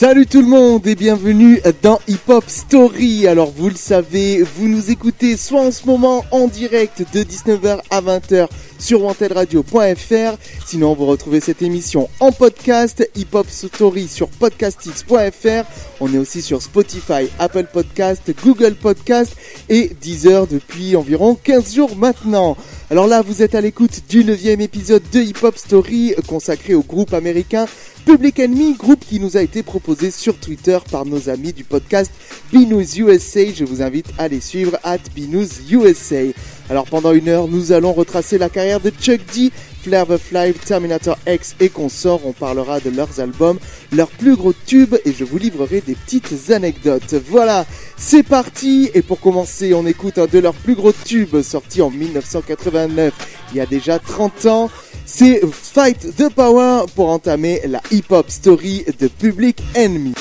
Salut tout le monde et bienvenue dans Hip Hop Story. Alors vous le savez, vous nous écoutez soit en ce moment en direct de 19h à 20h sur wantedradio.fr. Sinon vous retrouvez cette émission en podcast Hip Hop Story sur podcastx.fr. On est aussi sur Spotify, Apple Podcast, Google Podcast et Deezer depuis environ 15 jours maintenant. Alors là, vous êtes à l'écoute du neuvième épisode de Hip Hop Story consacré au groupe américain Public Enemy, groupe qui nous a été proposé sur Twitter par nos amis du podcast Binous USA. Je vous invite à les suivre at Binous USA. Alors pendant une heure, nous allons retracer la carrière de Chuck D, Flair the Fly, Terminator X et consorts. On parlera de leurs albums, leurs plus gros tubes et je vous livrerai des petites anecdotes. Voilà, c'est parti Et pour commencer, on écoute un de leurs plus gros tubes sorti en 1989, il y a déjà 30 ans. C'est Fight the Power pour entamer la hip-hop story de Public Enemy.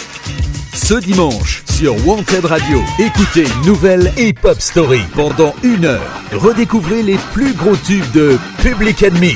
Ce dimanche, sur Wanted Radio, écoutez nouvelle hip-hop story pendant une heure. Redécouvrez les plus gros tubes de Public Enemy.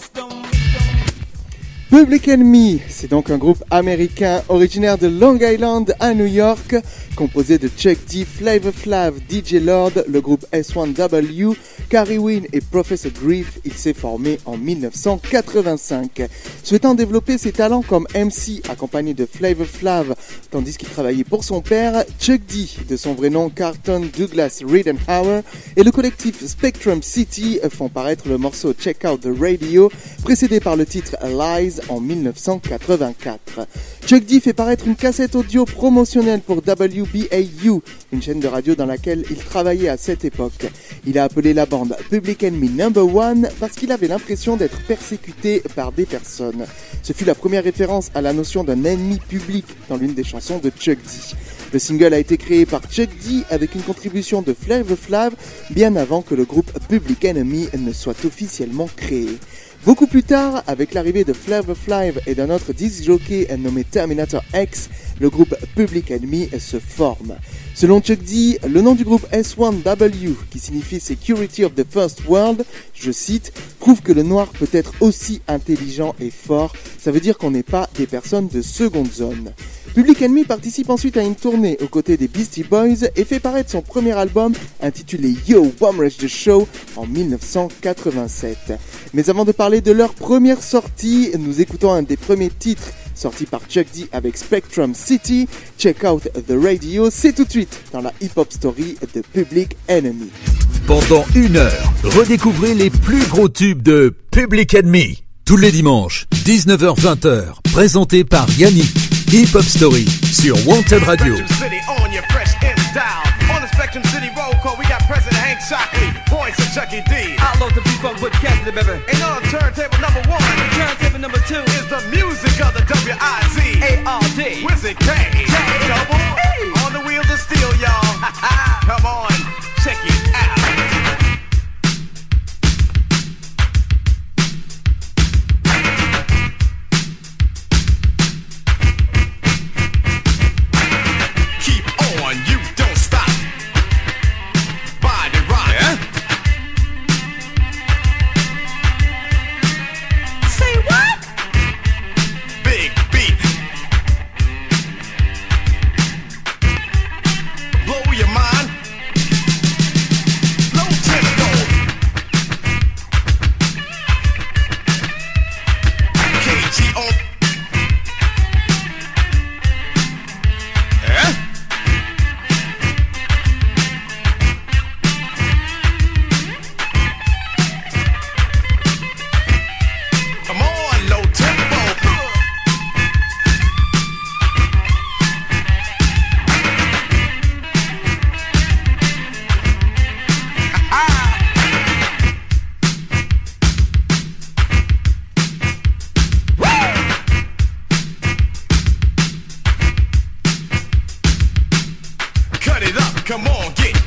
Public Enemy, c'est donc un groupe américain originaire de Long Island à New York, composé de Chuck D, Flavor Flav, DJ Lord, le groupe S1W, Carrie Wynn et Professor Grief. Il s'est formé en 1985. Souhaitant développer ses talents comme MC accompagné de Flavor Flav, tandis qu'il travaillait pour son père, Chuck D, de son vrai nom Carlton Douglas Ridenhour, et le collectif Spectrum City font paraître le morceau Check Out the Radio, précédé par le titre Lies en 1984. Chuck D fait paraître une cassette audio promotionnelle pour WBAU, une chaîne de radio dans laquelle il travaillait à cette époque. Il a appelé la bande Public Enemy Number One parce qu'il avait l'impression d'être persécuté par des personnes. Ce fut la première référence à la notion d'un ennemi public dans l'une des chansons de Chuck D. Le single a été créé par Chuck D avec une contribution de Flav Flav bien avant que le groupe Public Enemy ne soit officiellement créé. Beaucoup plus tard, avec l'arrivée de Flavor Flav et d'un autre disc jockey nommé Terminator X, le groupe Public Enemy se forme. Selon Chuck D, le nom du groupe S1W, qui signifie Security of the First World, je cite, prouve que le noir peut être aussi intelligent et fort. Ça veut dire qu'on n'est pas des personnes de seconde zone. Public Enemy participe ensuite à une tournée aux côtés des Beastie Boys et fait paraître son premier album intitulé Yo Bomb Rush the Show en 1987. Mais avant de parler de leur première sortie, nous écoutons un des premiers titres sortis par Chuck D avec Spectrum City. Check out the radio, c'est tout de suite dans la hip-hop story de Public Enemy. Pendant une heure, redécouvrez les plus gros tubes de Public Enemy. Tous les dimanches, 19h-20h, présenté par Yannick. Hip Hop Story sur Wanted Radio. Spectrum City roll call, we got President Hank points of Chucky D. I love to be funk with Cassidy, baby. And on turntable number one, turntable number two other W-I-Z A-R-D Wizard Kane. Come on, get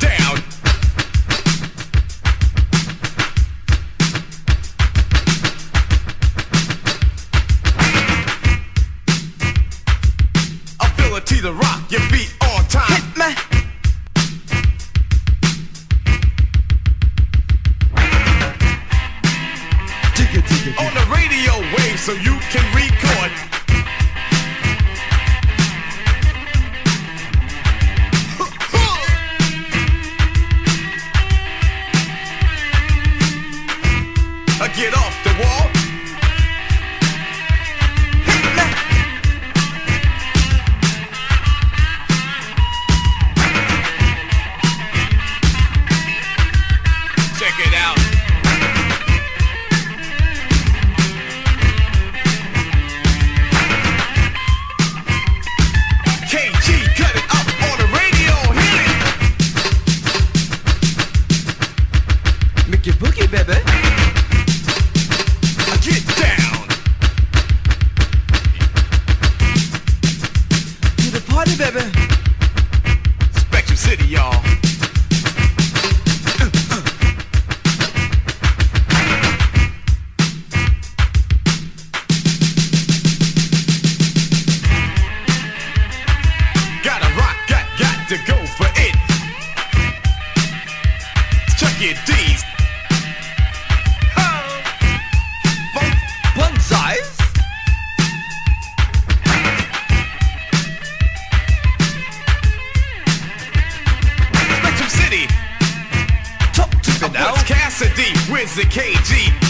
Deep.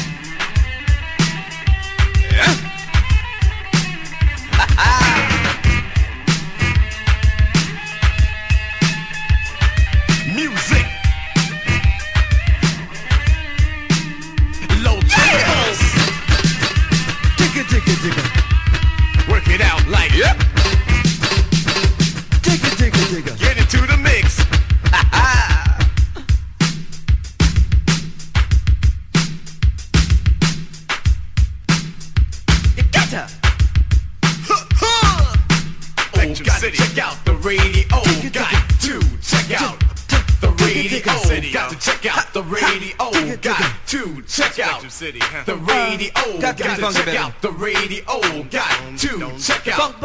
Check out the radio. Got to check out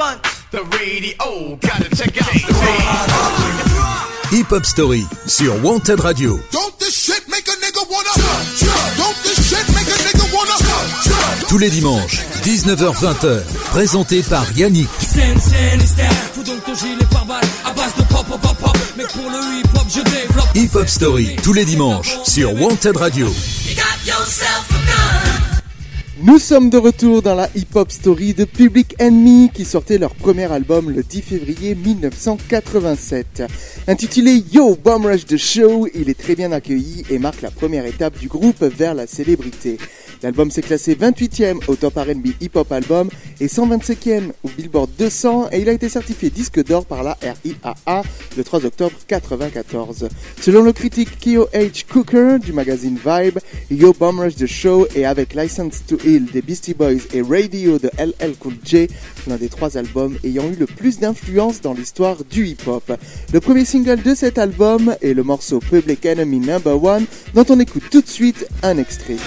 the radio. Got to check out the radio. Hip Hop Story sur Wanted Radio. Don't this shit make a nigga wanna? Don't this shit make a nigga wanna? Tous les dimanches, 19h-20h, présenté par Yannick. Scène, scène, style, fous donc ton gilet pare-balles à base de pop, pop, pop, pop. Mais pour le hip-hop, je développe. Hip Hop Story, tous les dimanches, sur Wanted Radio. Nous sommes de retour dans la hip-hop story de Public Enemy qui sortait leur premier album le 10 février 1987. Intitulé Yo Bomb Rush The Show, il est très bien accueilli et marque la première étape du groupe vers la célébrité. L'album s'est classé 28e au Top R&B Hip Hop Album et 125e au Billboard 200 et il a été certifié disque d'or par la RIAA le 3 octobre 94. Selon le critique Kyo H. Cooker du magazine Vibe, Yo Bomb Rush The Show est avec License to Ill des Beastie Boys et Radio de LL Cool J l'un des trois albums ayant eu le plus d'influence dans l'histoire du hip-hop. Le premier single de cet album est le morceau Public Enemy Number One dont on écoute tout de suite un extrait.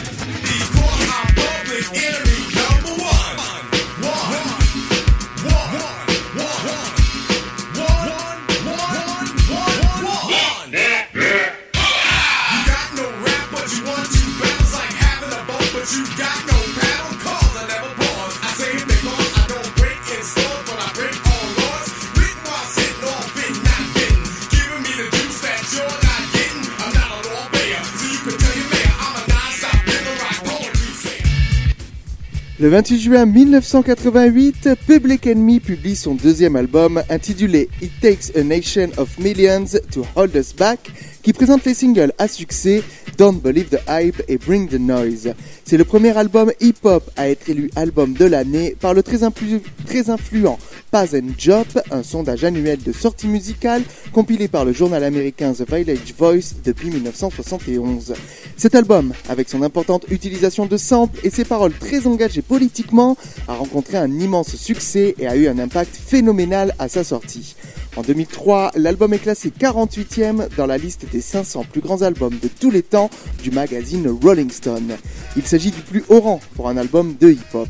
Le 28 juin 1988, Public Enemy publie son deuxième album intitulé It Takes a Nation of Millions to Hold Us Back, qui présente les singles à succès Don't Believe the Hype et Bring the Noise. C'est le premier album hip-hop à être élu album de l'année par le très, influ- très influent Paz and Job, un sondage annuel de sortie musicale compilé par le journal américain The Village Voice depuis 1971. Cet album, avec son importante utilisation de samples et ses paroles très engagées politiquement, a rencontré un immense succès et a eu un impact phénoménal à sa sortie. En 2003, l'album est classé 48e dans la liste des 500 plus grands albums de tous les temps du magazine Rolling Stone. Il s'agit du plus haut rang pour un album de hip-hop.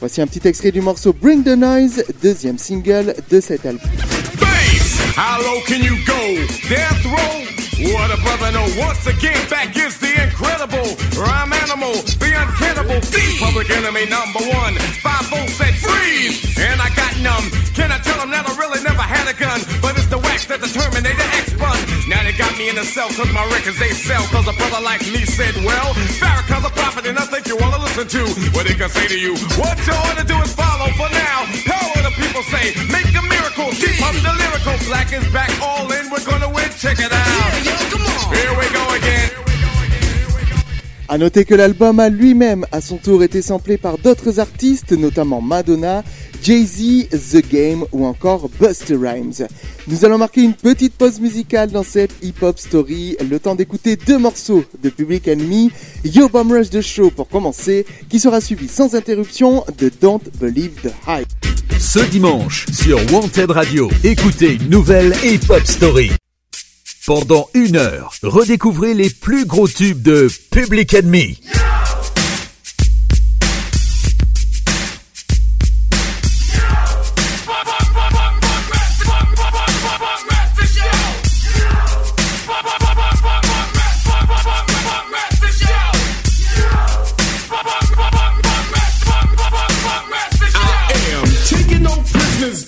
Voici un petit extrait du morceau Bring the Noise, deuxième single de cet album. What a brother no, Once again, back is the incredible rhyme animal, the uncannibal thief, public enemy number one. Five volts said freeze, and I got numb. Can I tell them that I really never had a gun? But it's the wax that the Terminator X bun. Now they got me in the cell cause my records they sell. Cause a brother like me said, well, Farrakhan's a prophet and I think you wanna listen to what he can say to you. What you to do is follow for now. Tell what the people say. Make a miracle. Deep up the lyrical. Black is back all in. We're gonna win. Check it out. Yeah, yo, come on. Here we go again. A noter que l'album a lui-même à son tour été samplé par d'autres artistes, notamment Madonna, Jay-Z, The Game ou encore Buster Rhymes. Nous allons marquer une petite pause musicale dans cette hip-hop story, le temps d'écouter deux morceaux de Public Enemy, Yo Bomb Rush The Show pour commencer, qui sera suivi sans interruption de Don't Believe the Hype. Ce dimanche, sur Wanted Radio, écoutez une nouvelle Hip Hop Story. Pendant une heure, redécouvrez les plus gros tubes de Public Enemy.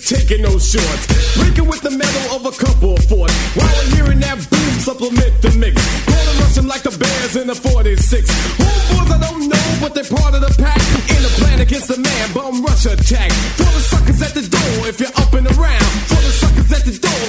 Taking no shorts, breaking with the metal of a couple of forts. That boom, supplement the mix. Gonna rush like the bears in the 46. Homeboys I don't know, but they're part of the pack. In the plan against the man, bum rush attack. For the suckers at the door, if you're up and around. For the suckers at the door,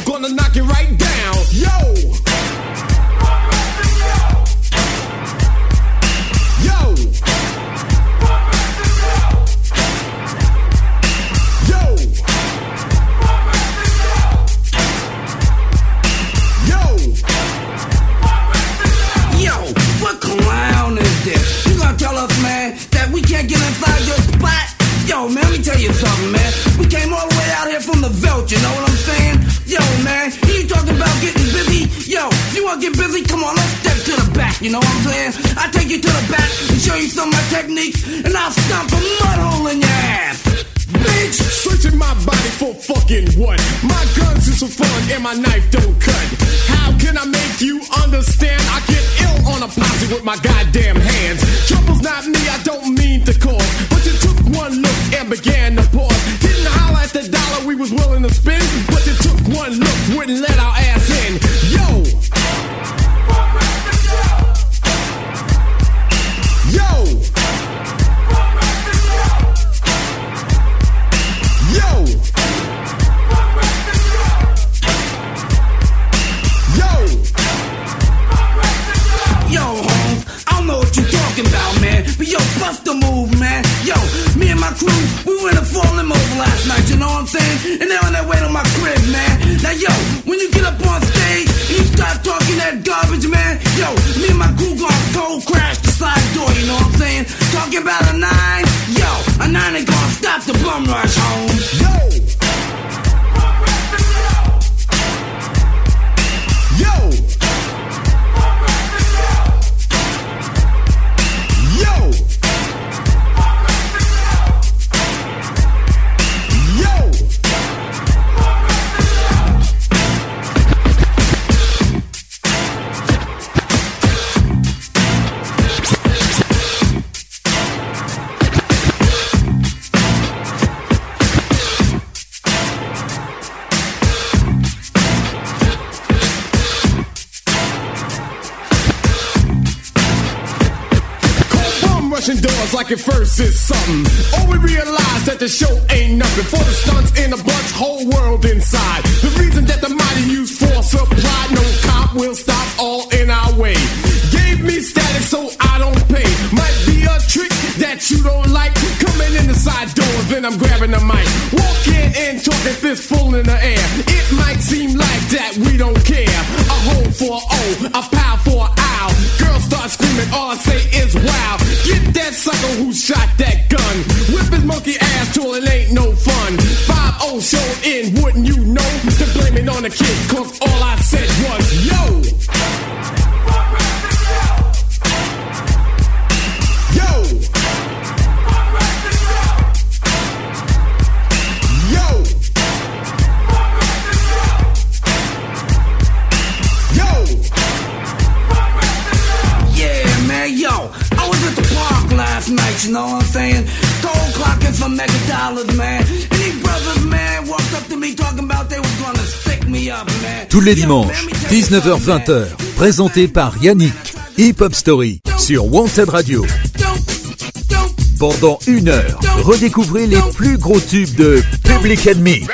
Yo, you get busy? Come on, let's step to the back, you know what I'm saying? I'll take you to the back and show you some of my techniques, and I'll stomp a mud hole in your ass. Bitch! Searching my body for fucking what? My guns is for fun and my knife don't cut. How can I make you understand? I get ill on a posse with my goddamn hands. Trouble's not me, I don't mean to cause. But you took one look and began to pause. Didn't holler at the dollar we was willing to spend. But you took one look, wouldn't let our ass crew, we went and falling over last night, you know what I'm saying? And they're on their way to my crib, man. Now, yo, when you get up on stage and you start talking that garbage, man, yo, me and my crew gonna cold crash the side door, you know what I'm saying? Talking about a nine, yo, a nine ain't gonna stop the bum rush, Holmes. Yo! Yo! Like at first it's something. Oh, we realize that the show ain't nothing. For the stunts in a bunch, whole world inside. The reason that the mighty use force supply, no cop will stop all in our way. Gave me static so I don't pay. Might be a trick that you don't like. Coming in the side door, then I'm grabbing the mic. Walking and talking fistful in the air. It might seem like that we don't care. A hole for a O, a pow for a ow. Girls start screaming, all I say is wow. Sucker who shot that gun. Whip his monkey ass till it ain't no fun. 5 show in, wouldn't you know? To blame it on the kid, cause all I said was! Yo! Mega dollars, man. And these brothers, man, walked up to me talking about they was gonna stick me up, man. Tous les dimanches, man, let me tell you 19h-20h, something, man. présenté par Yannick, Hip Hop Story, sur Wanted Radio. Pendant une heure, redécouvrez les plus gros tubes de Public Enemy,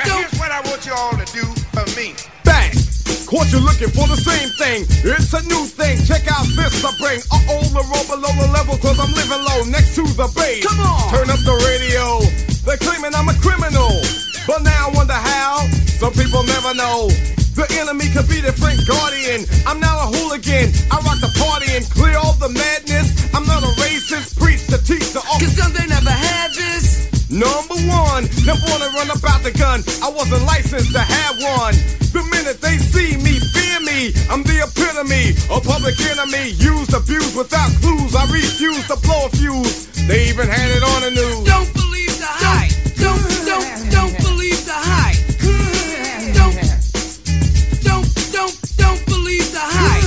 Caught you looking for the same thing. It's a new thing. Check out this I bring. Uh-oh, the roll below the level cause I'm living low next to the base. Come on! Turn up the radio. They're claiming I'm a criminal. But now I wonder how. Some people never know. The enemy could be the Frank Guardian. I'm now a hooligan. I rock the party and clear all the madness. I'm not a racist. Preach to teach the teacher. Cause some they never had this. Number one, never wanna run about the gun. I wasn't licensed to have one. The minute they see me, fear me. I'm the epitome, a public enemy. Used, abused without clues. I refuse to blow a fuse. They even had it on the news. Don't believe the hype. Don't, don't, don't believe the hype. Don't, don't, don't, don't believe the hype.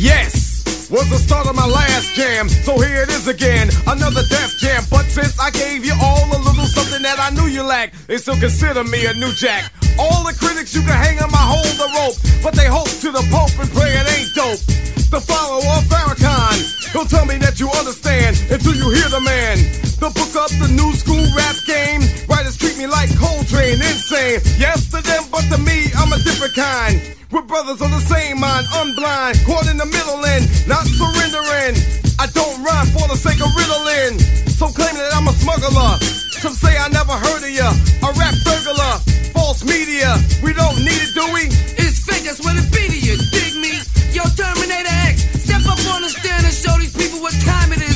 Yes, was a start of my last jam. So here it is again, another death jam. Since I gave you all a little something that I knew you lacked, they still consider me a new jack. All the critics you can hang on my hold the rope, but they hope to the Pope and pray it ain't dope. The follower of Farrakhan, he'll tell me that you understand until you hear the man. The book up the new school rap game. Writers treat me like Coltrane, insane. Yes to them, but to me, I'm a different kind. We're brothers on the same mind, unblind, caught in the middle and not surrendering. I don't rhyme for the sake of riddling. Some claim that I'm a smuggler. Some say I never heard of ya. A rap burglar, false media. We don't need it, do we? It's fake, that's what it be to you. Dig me? Yo, Terminator X, step up on the stand and show these people what time it is,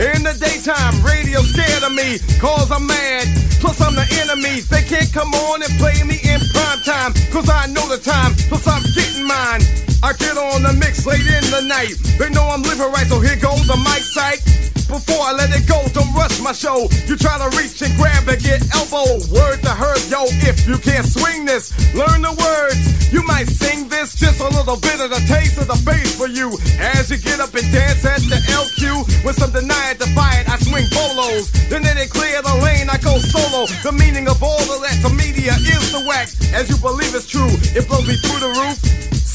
In the daytime, radio scared of me, cause I'm mad. Plus, I'm the enemy. They can't come on and play me in prime time, cause I know the time, plus I'm getting mine. I get on the mix late in the night. They know I'm living right, so here goes the mic sight. Before I let it go, don't rush my show. You try to reach and grab and get elbow. Word to her, yo, if you can't swing this, learn the words. You might sing this, just a little bit of the taste of the bass for you. As you get up and dance at the LQ, with some deny it, defy it, I swing bolos. Then they clear the lane, I go solo. The meaning of all of that to media is the whack. As you believe it's true, it blows me through the roof.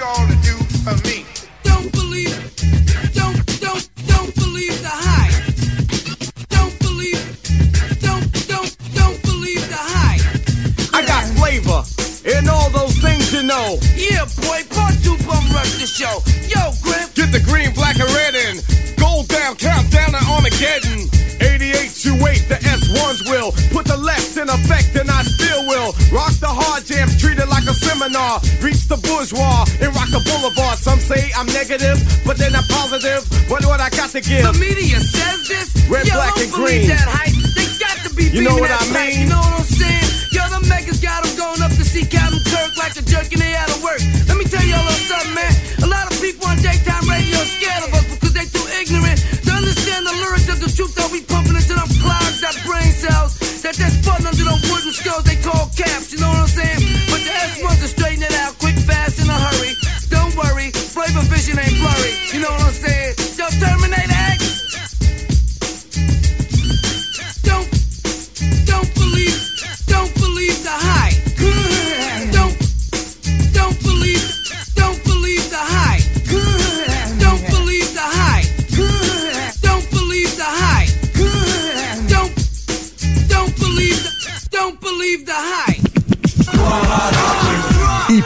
What I you all to do for me. Don't believe. Don't, don't, don't believe the hype. Don't believe. Don't, don't, don't believe the hype. I got flavor and all those things you know. Yeah, boy, part two bum rush the show. Yo, Grim. Get the green, black, and red in. Gold down, countdown to Armageddon. 88 to wait, the S1s will. Put in effect, and I still will. Rock the hard jams, treat it like a seminar. Reach the bourgeois and rock the boulevard. Some say I'm negative, but then I'm positive. But what I got to give? The media says this. Red, Yo, black, and green. that hype. They got to be You know what I pipe, mean? You know what I'm saying? Yo, the megas got them going up to see Captain Kirk like a jerk and they out of work. Let me tell y'all a little something, man. A lot of people on daytime radio are scared of us because they too ignorant to understand the lyrics of the truth that we pumping into them clouds, that brain cells, that they're spun under them wooden skulls they call caps. You know what I'm saying?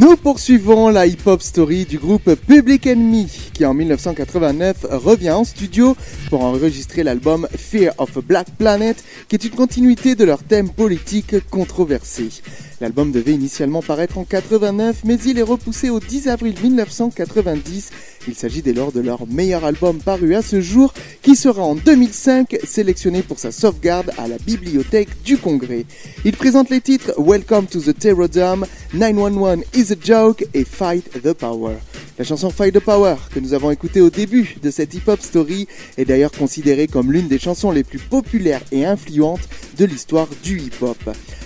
Nous poursuivons la hip-hop story du groupe Public Enemy qui en 1989 revient en studio pour enregistrer l'album Fear of a Black Planet qui est une continuité de leur thème politique controversé. L'album devait initialement paraître en 89 mais il est repoussé au 10 avril 1990 Il s'agit dès lors de leur meilleur album paru à ce jour, qui sera en 2005 sélectionné pour sa sauvegarde à la Bibliothèque du Congrès. Il présente les titres Welcome to the Terror Dome, 911 is a Joke et Fight the Power. La chanson Fight the Power que nous avons écoutée au début de cette hip-hop story est d'ailleurs considérée comme l'une des chansons les plus populaires et influentes de l'histoire du hip-hop.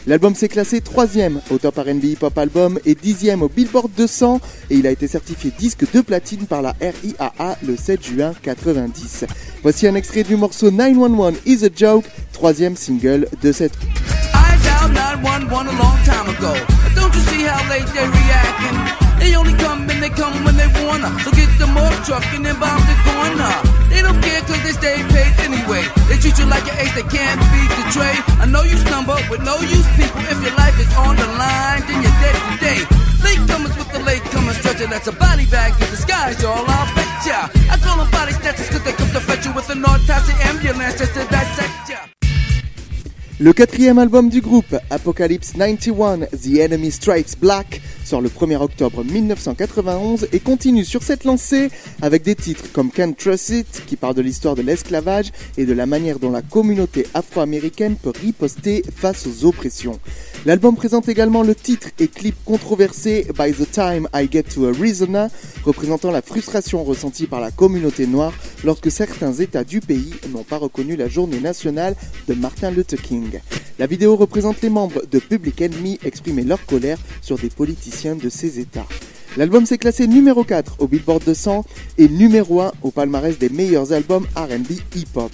L'album s'est classé 3 au top RB hip-hop album et 10 au Billboard 200 et il a été certifié disque de platine par la RIAA le 7 juin 90. Voici un extrait du morceau 911 is a Joke, troisième single de cette. I dialed 911 a long time ago. Don't you see how late they reacting? They only come and they come when they wanna. So get the more truck and then bomb the corner. They don't care cause they stay paid anyway. They treat you like an ace, they can't beat the trade. I know you stumble with no use people. If your life is on the line, then you're dead today. Latecomers with the latecomers stretcher, that's a body bag in disguise, y'all. I'll bet ya. I call them body cause they come to fetch you with an autopsy ambulance just to dissect ya. Le quatrième album du groupe, Apocalypse 91, The Enemy Strikes Black, sort le 1er octobre 1991 et continue sur cette lancée avec des titres comme Can't Trust It, qui parle de l'histoire de l'esclavage et de la manière dont la communauté afro-américaine peut riposter face aux oppressions. L'album présente également le titre et clip controversé By the Time I Get to Arizona, représentant la frustration ressentie par la communauté noire lorsque certains États du pays n'ont pas reconnu la journée nationale de Martin Luther King. La vidéo représente les membres de Public Enemy exprimer leur colère sur des politiciens de ces États. L'album s'est classé numéro 4 au Billboard 200 et numéro 1 au palmarès des meilleurs albums R&B hip-hop.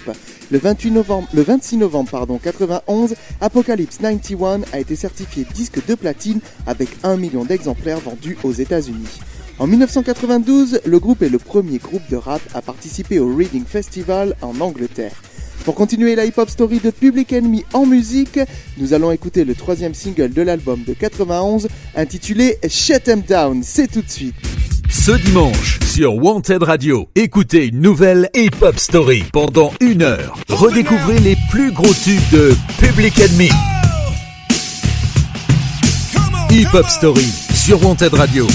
Le, 28 novembre, le 26 novembre pardon, 91, Apocalypse 91 a été certifié disque de platine avec 1 million d'exemplaires vendus aux États-Unis. En 1992, le groupe est le premier groupe de rap à participer au Reading Festival en Angleterre. Pour continuer la hip-hop story de Public Enemy en musique, nous allons écouter le troisième single de l'album de 91 intitulé Shut 'em Down. C'est tout de suite. Ce dimanche, sur Wanted Radio, écoutez une nouvelle hip-hop story pendant une heure. Redécouvrez les plus gros tubes de Public Enemy. Hip-hop story sur Wanted Radio.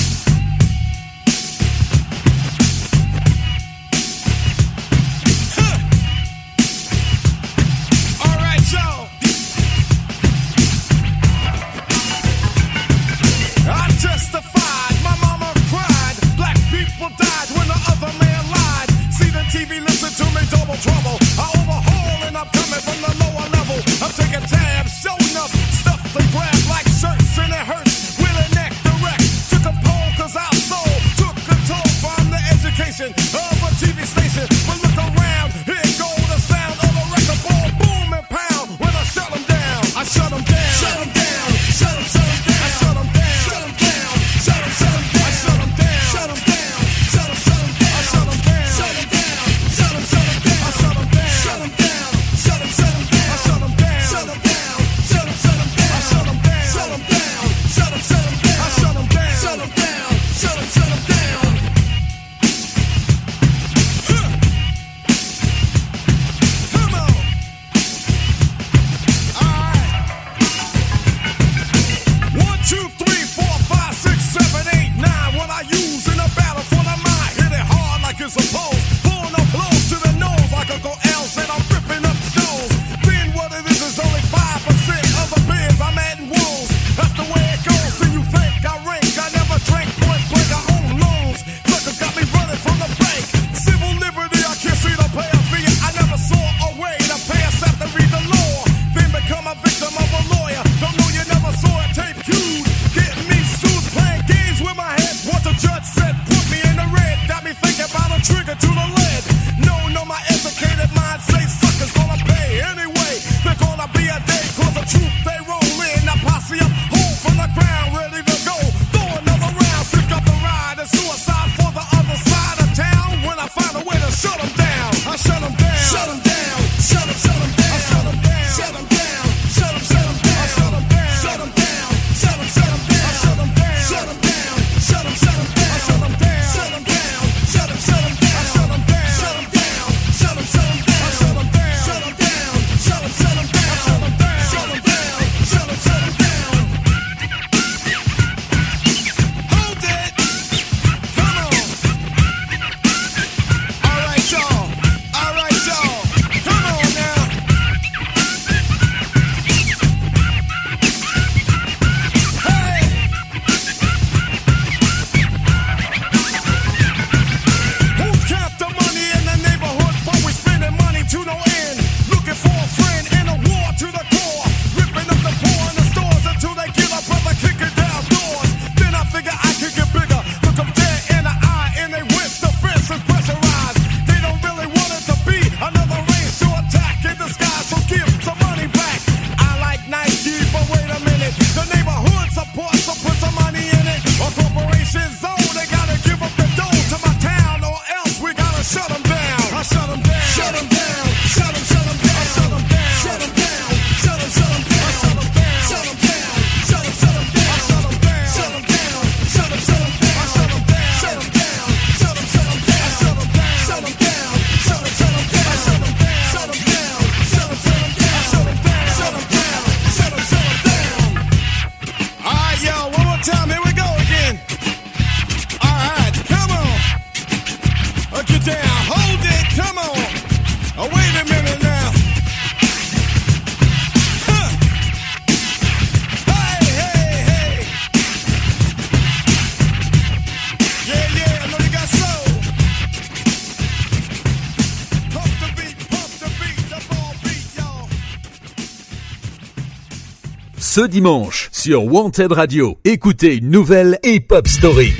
Ce dimanche, sur Wanted Radio, écoutez une nouvelle hip-hop story.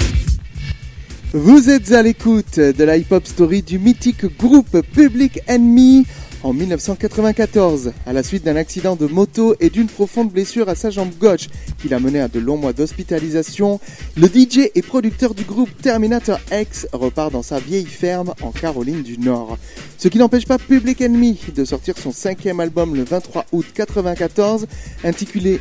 Vous êtes à l'écoute de la hip-hop story du mythique groupe Public Enemy en 1994, à la suite d'un accident de moto et d'une profonde blessure à sa jambe gauche qui l'a mené à de longs mois d'hospitalisation, le DJ et producteur du groupe Terminator X repart dans sa vieille ferme en Caroline du Nord. Ce qui n'empêche pas Public Enemy de sortir son cinquième album le 23 août 1994, intitulé,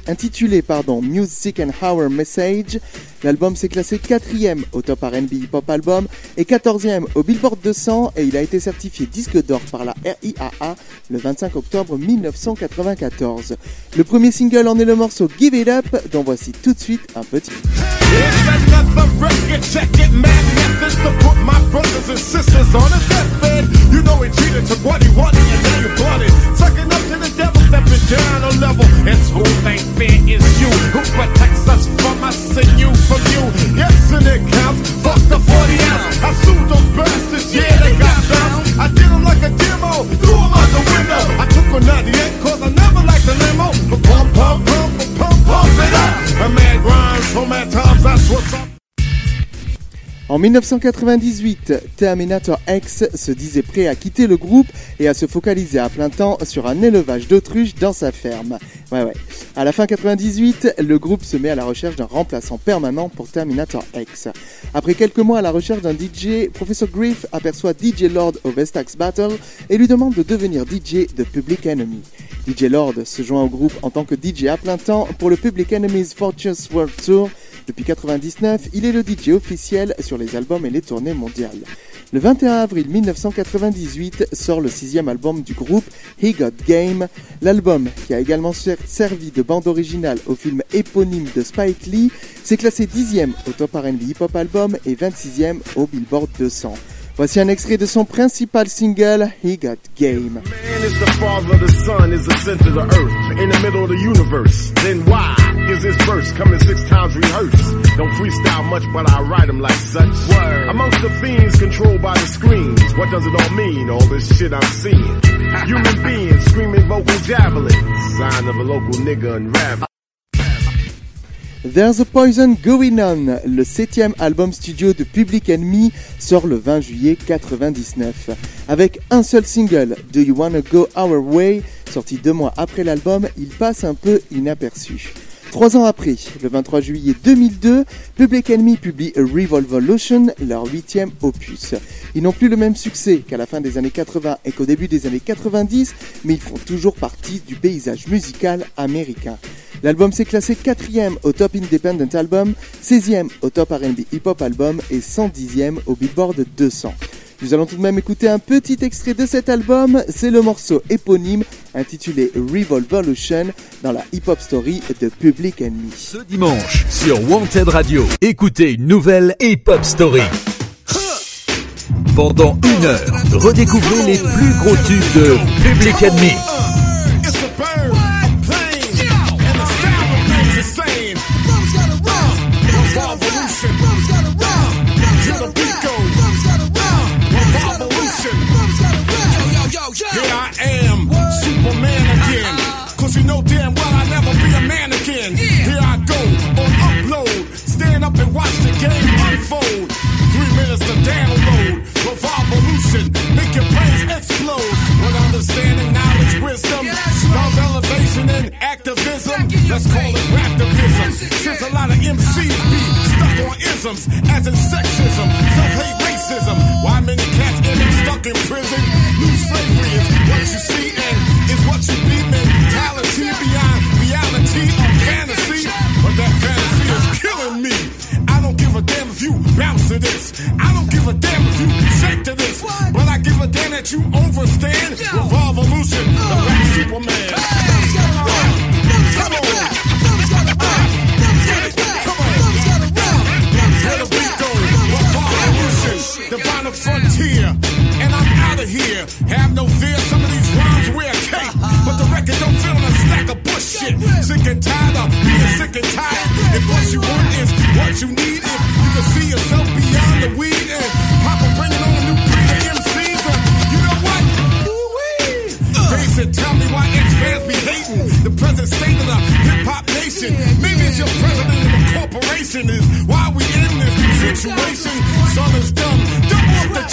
Music and Our Message. L'album s'est classé quatrième au top R&B Hip Hop Album et 14e au Billboard 200 et il a été certifié disque d'or par la RIAA le 25 octobre 1994. Le premier single en est le morceau Give It Up dont voici tout de suite un petit. It's another record, check it, mad methods to put my brothers and sisters on a deathbed. You know he cheated, took what he wanted, and now you bought it. Sucking up to the devil, stepping down a level. It's who they fear is you, who protects us from us and you from you. Yes, and it counts. Fuck the 40 ounce. I sued those bastards, yeah, they got bounced. I did them like a demo, threw them out the window. I took a 98 cause I never liked the limo. But pump, pump, pump, pump, pump it up. A mad rhymes from mad times, that's what's up. En 1998, Terminator X se disait prêt à quitter le groupe et à se focaliser à plein temps sur un élevage d'autruches dans sa ferme. Ouais ouais. À la fin 98, le groupe se met à la recherche d'un remplaçant permanent pour Terminator X. Après quelques mois à la recherche d'un DJ, Professor Griff aperçoit DJ Lord au Vestax Battle et lui demande de devenir DJ de Public Enemy. DJ Lord se joint au groupe en tant que DJ à plein temps pour le Public Enemy's Fortunes World Tour depuis 99, il est le DJ officiel sur les albums et les tournées mondiales. Le 21 avril 1998 sort le sixième album du groupe, He Got Game. L'album, qui a également ser- servi de bande originale au film éponyme de Spike Lee, s'est classé dixième au Top R&B Hip Hop Album et 26e au Billboard 200. Voici un extrait de son principal single, He Got Game. Man is the father, the sun is the center of the earth, in the middle of the universe. Then why is this verse coming six times rehearsed? Don't freestyle much, but I write them like such. Amongst the fiends controlled by the screens, what does it all mean? All this shit I'm seeing? Human beings screaming vocal javelin, sign of a local nigga unraveling. There's a Poison Going On, le septième album studio de Public Enemy, sort le 20 juillet 99. Avec un seul single, Do You Wanna Go Our Way, sorti deux mois après l'album, il passe un peu inaperçu. Trois ans après, le 23 juillet 2002, Public Enemy publie A Revolvolution, leur huitième opus. Ils n'ont plus le même succès qu'à la fin des années 80 et qu'au début des années 90, mais ils font toujours partie du paysage musical américain. L'album s'est classé quatrième au Top Independent Album, 16e au Top R&B Hip Hop Album et 110e au Billboard 200. Nous allons tout de même écouter un petit extrait de cet album, c'est le morceau éponyme intitulé Revolvolution dans la Hip Hop Story de Public Enemy. Ce dimanche, sur Wanted Radio, écoutez une nouvelle hip-hop story. Pendant une heure, redécouvrez les plus gros tubes de Public Enemy. Revolution, make your brains explode. With understanding, knowledge, wisdom, love, elevation, and activism. Let's call it raptivism. Since a lot of MCs be stuck on isms, as in sexism, self-hate racism. Why many cats end up stuck in prison? New slavery is what you see and is what you be. Mentality beyond you bounce to this. I don't give a damn if you shake to this. But I give a damn that you overstand revolution, the rap Superman. Come on. Come on. Where the revolution, frontier, and I'm out of here. Have no fear, some of these rhymes wear cape, but the record don't fill in a stack of bullshit. Sick and tired of being sick and tired. If what you want is what you need, if the weed, and Papa bringing on a new breed of MCs, and you know what? Ooh-wee. It, tell me why X fans be hating. The present state of the hip hop nation. Maybe it's your president of a corporation is why we in this situation. Son is dumb. Double up the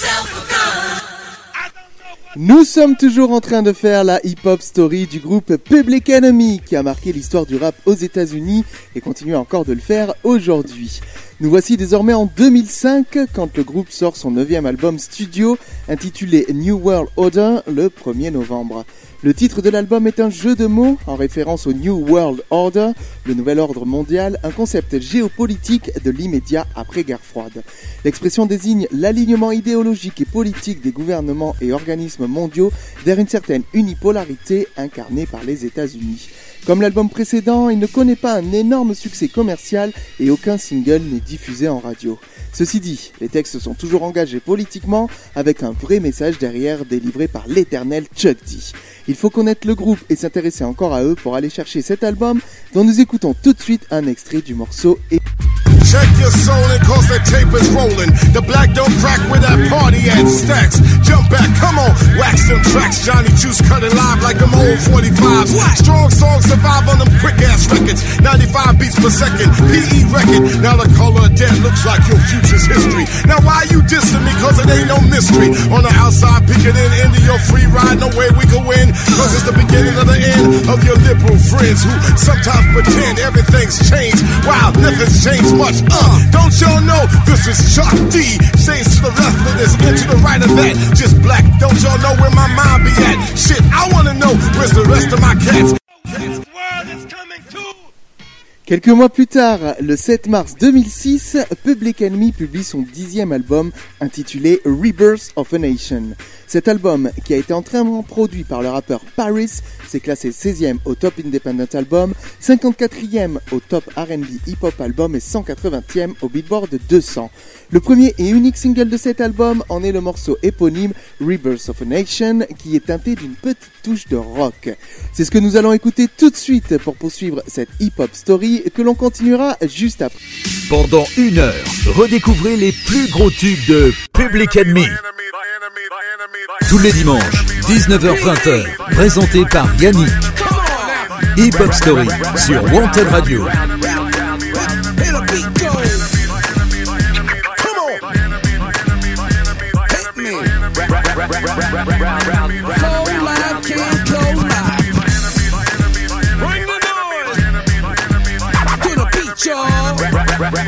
Nous sommes toujours en train de faire la hip-hop story du groupe Public Enemy qui a marqué l'histoire du rap aux États-Unis et continue encore de le faire aujourd'hui. Nous voici désormais en 2005 quand le groupe sort son neuvième album studio intitulé New World Order le 1er novembre. Le titre de l'album est un jeu de mots en référence au New World Order, le nouvel ordre mondial, un concept géopolitique de l'immédiat après-guerre froide. L'expression désigne l'alignement idéologique et politique des gouvernements et organismes mondiaux vers une certaine unipolarité incarnée par les États-Unis. Comme l'album précédent, il ne connaît pas un énorme succès commercial et aucun single n'est diffusé en radio. Ceci dit, les textes sont toujours engagés politiquement avec un vrai message derrière délivré par l'éternel Chuck D. Il faut connaître le groupe et s'intéresser encore à eux pour aller chercher cet album dont nous écoutons tout de suite un extrait du morceau et Check your soul and cause that tape is rolling. The black don't crack with that party at stacks. Jump back, come on, wax them tracks. Johnny Juice cutting live like them old 45s. Strong songs survive on them quick ass records. 95 beats per second, PE record. Now the color of death looks like your future's history. Now why you dissing me? Cause it ain't no mystery. On the outside, peeking in into your free ride. No way we can win. Cause it's the beginning of the end of your liberal friends who sometimes pretend everything's changed. Wow, nothing's changed much. Uh, don't y'all know this is Chuck D? Says to the left of this and to the right of that. Just black. Don't y'all know where my mind be at? Shit, I wanna know where's the rest of my cats. cats. Quelques mois plus tard, le 7 mars 2006, Public Enemy publie son dixième album intitulé Rebirth of a Nation. Cet album, qui a été entièrement produit par le rappeur Paris, s'est classé 16e au Top Independent Album, 54e au Top R&B Hip Hop Album et 180e au Billboard 200. Le premier et unique single de cet album en est le morceau éponyme Rebirth of a Nation, qui est teinté d'une petite touche de rock. C'est ce que nous allons écouter tout de suite pour poursuivre cette hip-hop story que l'on continuera juste après. Pendant une heure, redécouvrez les plus gros tubes de Public Enemy. Tous les dimanches, 19h-20h, présenté par Yannick. Hip Hop Story sur Wanted Radio.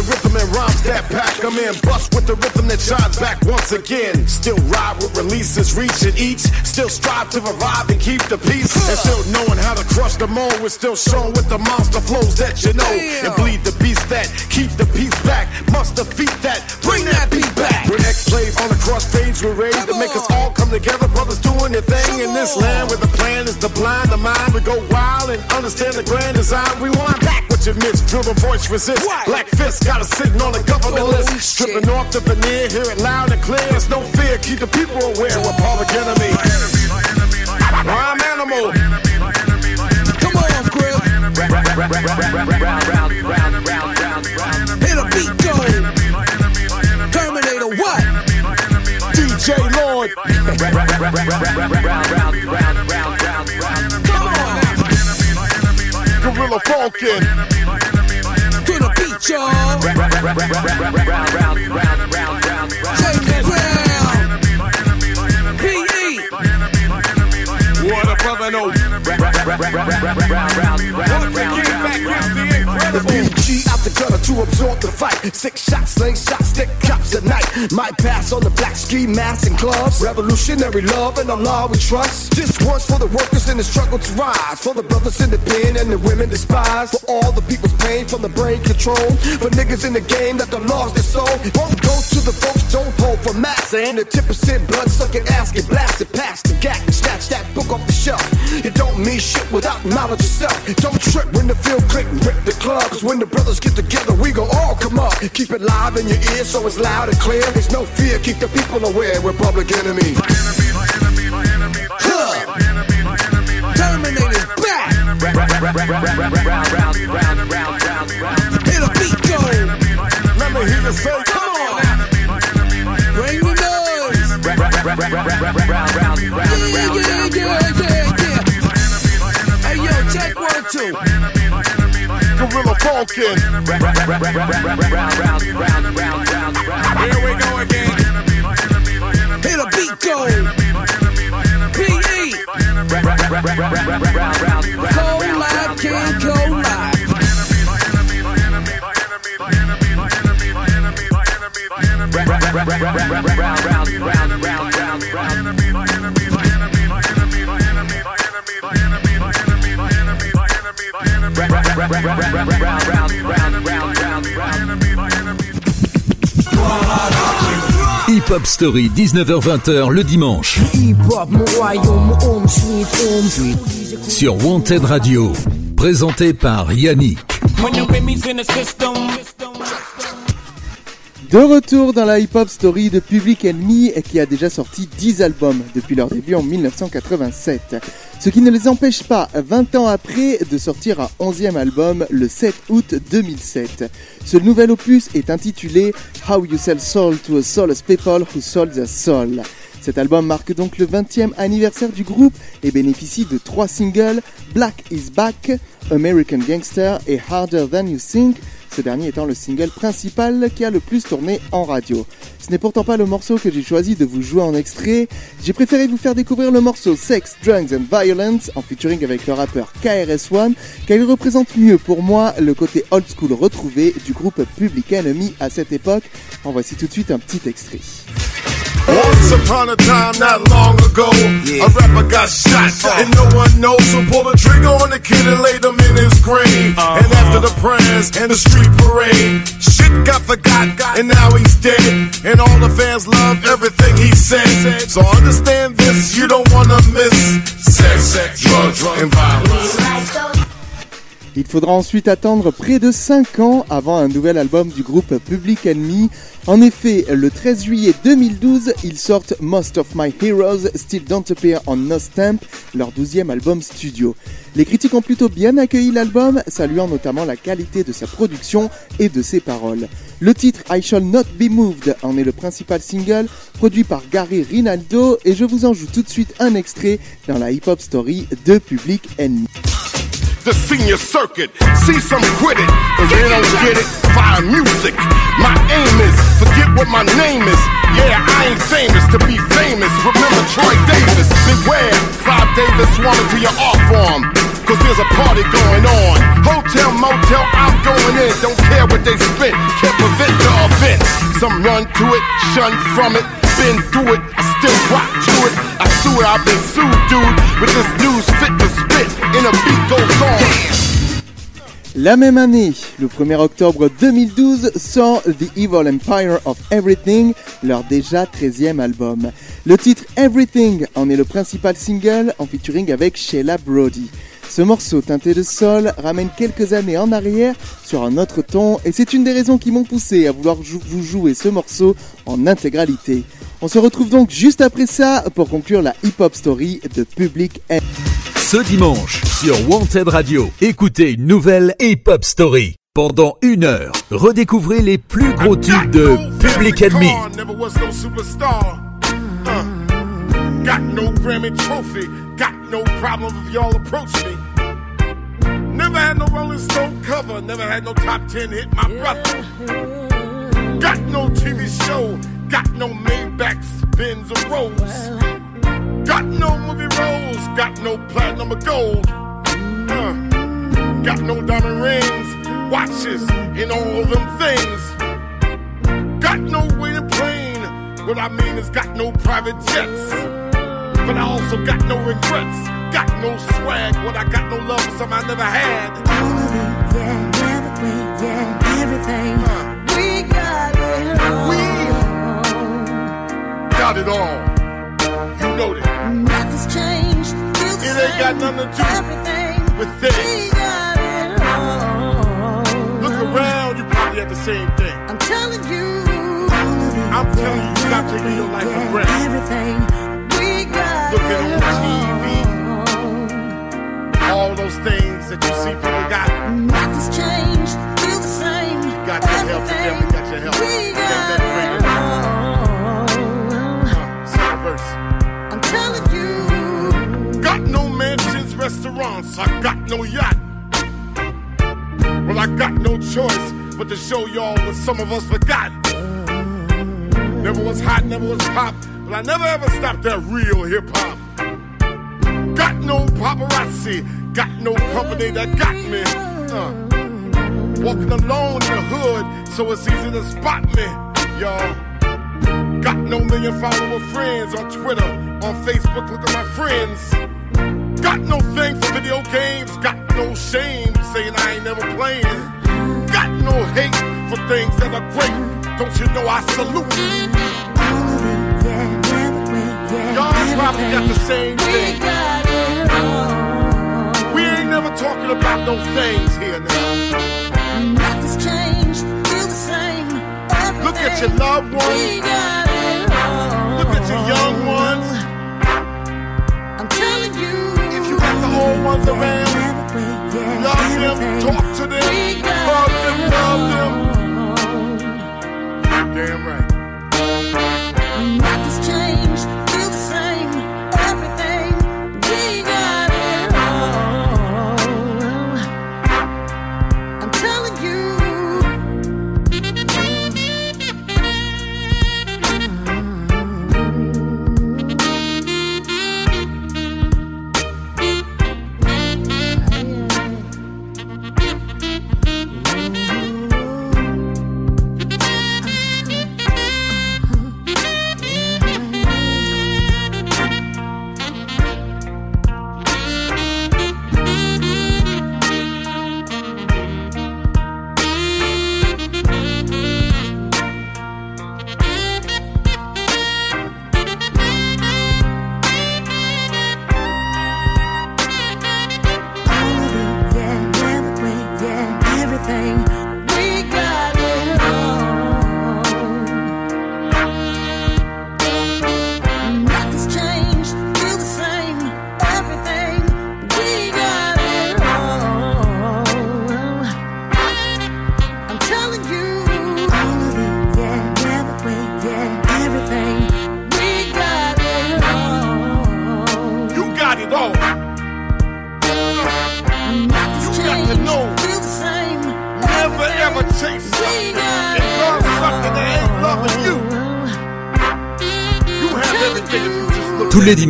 the rhythm and rhymes that pack them in. Bust with the rhythm that shines back once again. Still ride with releases, reaching each. Still strive to revive and keep the peace. And still knowing how to crush the mold. We're still showing with the monster flows that you know. And bleed the beast that keep the peace back. Must defeat that. Bring that beat back. When X plays on the cross stage, we're ready to make us all come together. Brothers doing their thing in this land where the plan is to blind the mind. We go wild and understand the grand design. We want back what you missed. Feel the voice resist. Black fist got us sitting on the government list. Stripping off the veneer, hear it loud and clear. It's no fear. Keep the people aware. We're public enemy. I'm animal. Come on, Grill. Hit a beat, go. Terminator, what? DJ Lord. hella funkin'. To the beat, y'all. P.E. What a brother? No. Once again, back with the BG out the gutter to absorb the fight. Six shots, sling shots, stick cops at night. Might pass on the black ski masks and gloves. Revolutionary love and Allah we trust. This one's for the workers in the struggle to rise. For the brothers in the pen and the women despise. For all the people's pain from the brain control. For niggas in the game that done lost their soul. Won't go to the folks, don't hold for mass. And the 10% blood sucking ass get blasted past the gap snatch that book off the shelf. It don't mean shit without knowledge yourself. Don't trip when the field click and rip the club. Cause when the brothers get together, we gon' all come up. Keep it live in your ear so it's loud and clear. There's no fear, keep the people aware. We're public enemy. My enemy, my enemy, my enemy, my enemy, my enemy, my enemy, my enemy. Terminator's back. Hit a beat, go. Let me hear you say, come on. Bring the noise. Yeah, yeah, yeah, yeah, yeah. Hey, yo, check one, two. Gorilla Falcon. Here we go again. Hit a beat, go. P.E. Go live, can't go live. Hip Hop Story 19h20h le dimanche sur Wanted Radio. Présenté par Yannick. De retour dans la hip-hop story de Public Enemy qui a déjà sorti 10 albums depuis leur début en 1987. Ce qui ne les empêche pas, 20 ans après, de sortir un 11e album le 7 août 2007. Ce nouvel opus est intitulé How You Sell Soul to a Soulless People Who Sold Their Soul. Cet album marque donc le 20e anniversaire du groupe et bénéficie de trois singles, Black is Back, American Gangster et Harder Than You Think, ce dernier étant le single principal qui a le plus tourné en radio. Ce n'est pourtant pas le morceau que j'ai choisi de vous jouer en extrait, j'ai préféré vous faire découvrir le morceau Sex, Drugs and Violence en featuring avec le rappeur KRS-One, car il représente mieux pour moi le côté old school retrouvé du groupe Public Enemy à cette époque. En voici tout de suite un petit extrait. Once upon a time, not long ago, a rapper got shot, and no one knows who pulled the trigger on the kid and laid him in his grave. And uh-huh. after the prayers and the street parade, shit got forgot, and now he's dead. And all the fans love everything he said. So understand this, you don't wanna miss sex, sex, drugs, and violence. Il faudra ensuite attendre près de 5 ans avant un nouvel album du groupe Public Enemy. En effet, le 13 juillet 2012, ils sortent Most of My Heroes Still Don't Appear on No Stamp, leur 12e album studio. Les critiques ont plutôt bien accueilli l'album, saluant notamment la qualité de sa production et de ses paroles. Le titre I Shall Not Be Moved en est le principal single, produit par Gary Rinaldo, et je vous en joue tout de suite un extrait dans la hip-hop story de Public Enemy. The senior circuit. See some quit it, cause they don't get it. Fire music. My aim is forget what my name is. Yeah, I ain't famous to be famous. Remember Troy Davis. Beware, Clive Davis wanted to your art form. cause there's a party going on. Hotel, motel, I'm going in. Don't care what they spend, can't prevent the event. Some run to it, shun from it. Been through it, I still rock to it. La même année, le 1er octobre 2012, sort The Evil Empire of Everything, leur déjà 13e album. Le titre Everything en est le principal single en featuring avec Sheila Brody. Ce morceau teinté de sol ramène quelques années en arrière sur un autre ton et c'est une des raisons qui m'ont poussé à vouloir vous jouer ce morceau en intégralité. On se retrouve donc juste après ça pour conclure la hip-hop story de Public M. Ce dimanche, sur Wanted Radio, écoutez une nouvelle hip-hop story. Pendant une heure, redécouvrez les plus gros tubes de Public Enemy. Got no Grammy trophy, got no problem if y'all approach me. Never had no Rolling Stone cover, never had no top 10 hit, my brother. Got no TV show, got no Maybachs, Benz or Rolls. Got no movie roles, got no platinum or gold. Uh, got no diamond rings, watches, and all them things. Got no waiting plane. What I mean is, got no private jets. But I also got no regrets. Got no swag. What I got no love for something I never had. All of it, yeah, everything, yeah, everything. Uh, we got it all. We got it all. You know that. Nothing's changed. It ain't got nothing to do everything. with things. Look around, you probably have the same thing. I'm telling you. I'm telling you, you got to live your life for breath. Everything. We got Looking on TV. All those things that you see people got. Nothing's changed. Still the same. You got your health you got your health. We got I'm telling you. Got no mansions, restaurants, I got no yacht. Well, I got no choice but to show y'all what some of us forgot. Never was hot, never was pop, but I never ever stopped that real hip hop. Got no paparazzi, got no company that got me. Uh, walking alone in the hood, so it's easy to spot me, y'all. Got no million follower friends on Twitter, on Facebook, look at my friends. Got no thing for video games, got no shame saying I ain't never playing. Got no hate for things that are great, don't you know I salute? Y'all probably got the same thing. We ain't never talking about no things here now. Nothing's changed. Still the same. Look at your loved ones. Look at your young ones. I'm telling you. If you got the old ones around, love them, talk to them, hug them, love them. Damn right.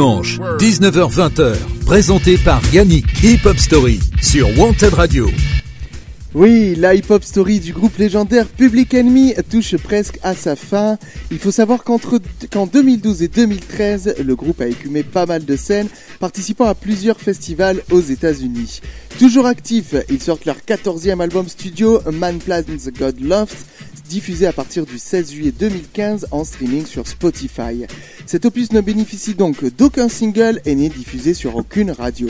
Word. 19h-20h, présenté par Yannick. Hip Hop Story sur Wanted Radio. Oui, la hip-hop story du groupe légendaire Public Enemy touche presque à sa fin. Il faut savoir qu'entre qu'en 2012 et 2013, le groupe a écumé pas mal de scènes, participant à plusieurs festivals aux États-Unis. Toujours actifs, ils sortent leur 14e album studio, Man Plans God Loves, diffusé à partir du 16 juillet 2015 en streaming sur Spotify. Cet opus ne bénéficie donc d'aucun single et n'est diffusé sur aucune radio.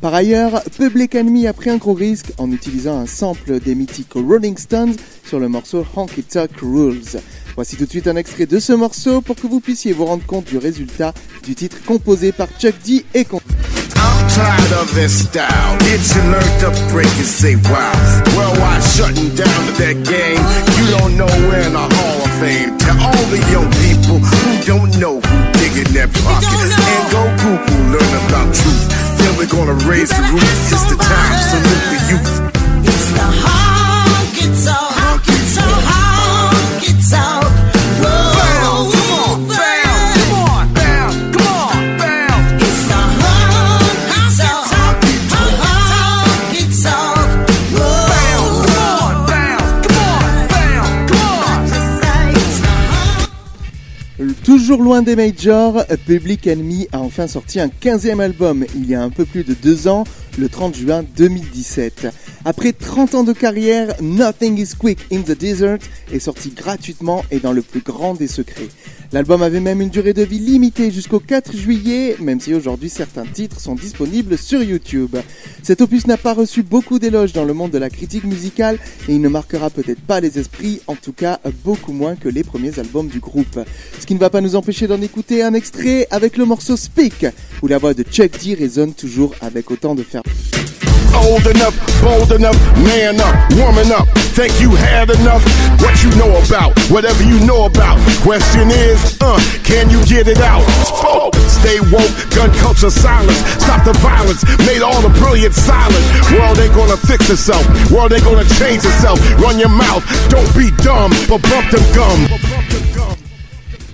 Par ailleurs, Public Enemy a pris un gros risque en utilisant un sample des mythiques Rolling Stones sur le morceau Honky Tonk Rules. Voici tout de suite un extrait de ce morceau pour que vous puissiez vous rendre compte du résultat du titre composé par Chuck D et I'm tired of this style. It's your learn to break and say wow. Well, why shutting down to that game? You don't know we're in the Hall of Fame. To all the young people who don't know who digging their pockets and go Google, learn about truth. Then we're gonna raise the roof. It's the time. Salute the youth. It's the honky Toujours loin des majors, Public Enemy a enfin sorti un 15e album il y a un peu plus de deux ans, le 30 juin 2017. Après 30 ans de carrière, Nothing is Quick in the Desert est sorti gratuitement et dans le plus grand des secrets. L'album avait même une durée de vie limitée jusqu'au 4 juillet, même si aujourd'hui certains titres sont disponibles sur YouTube. Cet opus n'a pas reçu beaucoup d'éloges dans le monde de la critique musicale et il ne marquera peut-être pas les esprits, en tout cas beaucoup moins que les premiers albums du groupe. Ce qui ne va pas nous empêcher d'en écouter un extrait avec le morceau Speak, où la voix de Chuck D résonne toujours avec autant de ferme. Old enough, bold enough, man up, woman up. Think you had enough? What you know about? Whatever you know about. Question is, uh, can you get it out? Spoke, stay woke, gun culture silence. Stop the violence, made all the brilliant silent. World ain't gonna fix itself, world ain't gonna change itself. Run your mouth, don't be dumb, but bump them gum.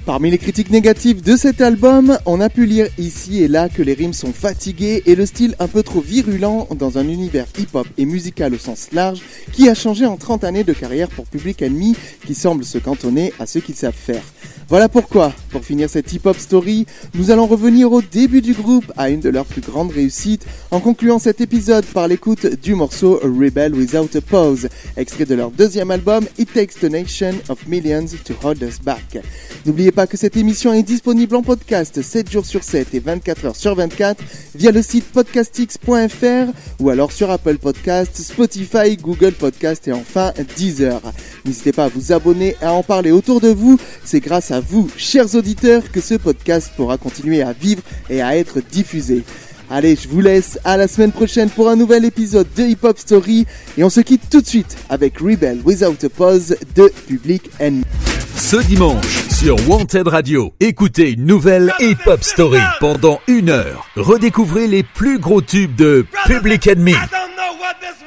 Parmi les critiques négatives de cet album, on a pu lire ici et là que les rimes sont fatiguées et le style un peu trop virulent dans un univers hip-hop et musical au sens large qui a changé en 30 années de carrière pour Public Enemy qui semble se cantonner à ce qu'ils savent faire. Voilà pourquoi, pour finir cette hip-hop story, nous allons revenir au début du groupe, à une de leurs plus grandes réussites, en concluant cet épisode par l'écoute du morceau Rebel Without a Pause, extrait de leur deuxième album It Takes the Nation of Millions to Hold Us Back. N'oubliez pas que cette émission est disponible en podcast 7 jours sur 7 et 24 heures sur 24 via le site podcastx.fr ou alors sur Apple Podcasts, Spotify, Google Podcasts et enfin Deezer. N'hésitez pas à vous abonner à en parler autour de vous. Vous, chers auditeurs, que ce podcast pourra continuer à vivre et à être diffusé. Allez, je vous laisse à la semaine prochaine pour un nouvel épisode de Hip Hop Story et on se quitte tout de suite avec Rebel Without a Pause de Public Enemy. Ce dimanche sur Wanted Radio, écoutez une nouvelle Hip Hop Story pendant une heure. Redécouvrez les plus gros tubes de Public Enemy.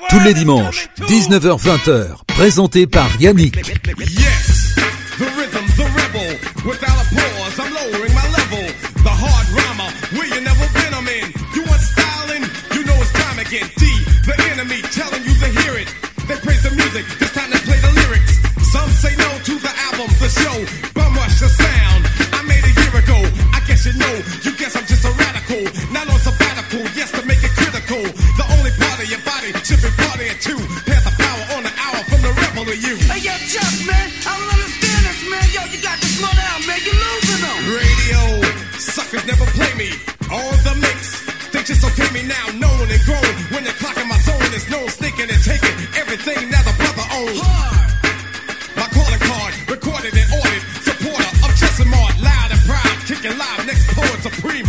Tous les dimanches, 19h-20h, présenté par Yannick. Yes, music, it's time to play the lyrics. Some say no to the album, the show. Bum rush the sound. I made a year ago. I guess you know. You guess I'm just a radical. Not on sabbatical, yes, to make it critical. The only part of your body should be partying too. Pass the power on the hour from the rebel to you. Hey, yo, Chuck, man, I don't understand this, man. Yo, you got to slow down, man. You're losing them. Radio suckers never play me on the mix. They just okay me now, known supreme.